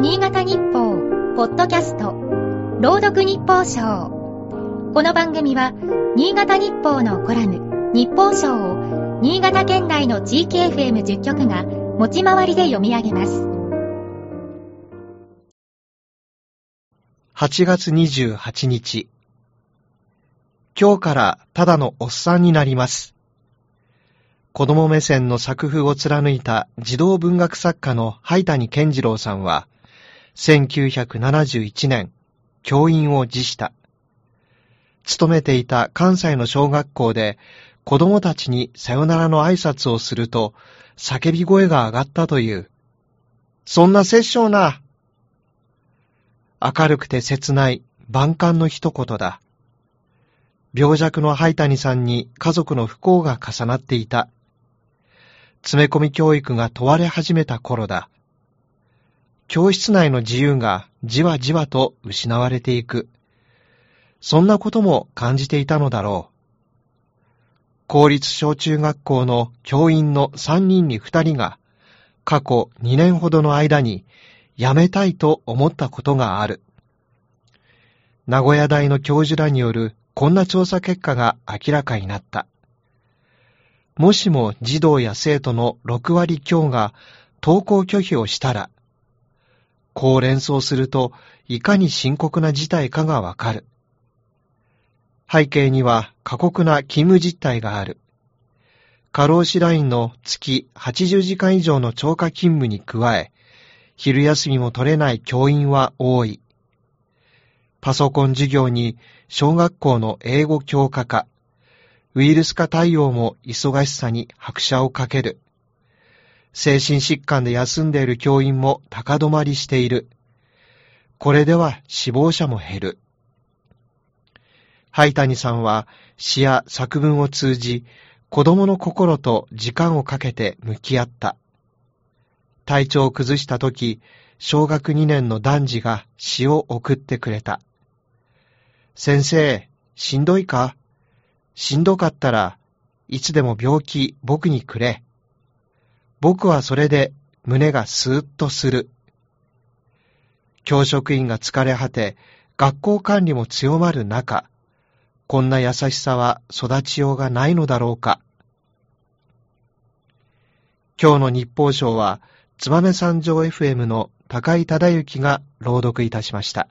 新潟日報、ポッドキャスト、朗読日報賞。この番組は、新潟日報のコラム、日報賞を、新潟県内の地域 FM10 局が、持ち回りで読み上げます。8月28日。今日からただのおっさんになります。子供目線の作風を貫いた児童文学作家の灰谷健次郎さんは、1971年、教員を辞した。勤めていた関西の小学校で子供たちにさよならの挨拶をすると叫び声が上がったという。そんな殺生な明るくて切ない万感の一言だ。病弱の灰谷さんに家族の不幸が重なっていた。詰め込み教育が問われ始めた頃だ。教室内の自由がじわじわと失われていく。そんなことも感じていたのだろう。公立小中学校の教員の3人に2人が過去2年ほどの間に辞めたいと思ったことがある。名古屋大の教授らによるこんな調査結果が明らかになった。もしも児童や生徒の6割強が登校拒否をしたら、こう連想するといかに深刻な事態かがわかる。背景には過酷な勤務実態がある。過労死ラインの月80時間以上の超過勤務に加え、昼休みも取れない教員は多い。パソコン授業に小学校の英語教科化、ウイルス化対応も忙しさに拍車をかける。精神疾患で休んでいる教員も高止まりしている。これでは死亡者も減る。灰谷さんは詩や作文を通じ、子供の心と時間をかけて向き合った。体調を崩した時、小学2年の男児が詩を送ってくれた。先生、しんどいか？しんどかったらいつでも病気僕にくれ。僕はそれで胸がスーッとする。教職員が疲れ果て、学校管理も強まる中、こんな優しさは育ちようがないのだろうか。今日の日報賞は、燕三条 FM の高井忠之が朗読いたしました。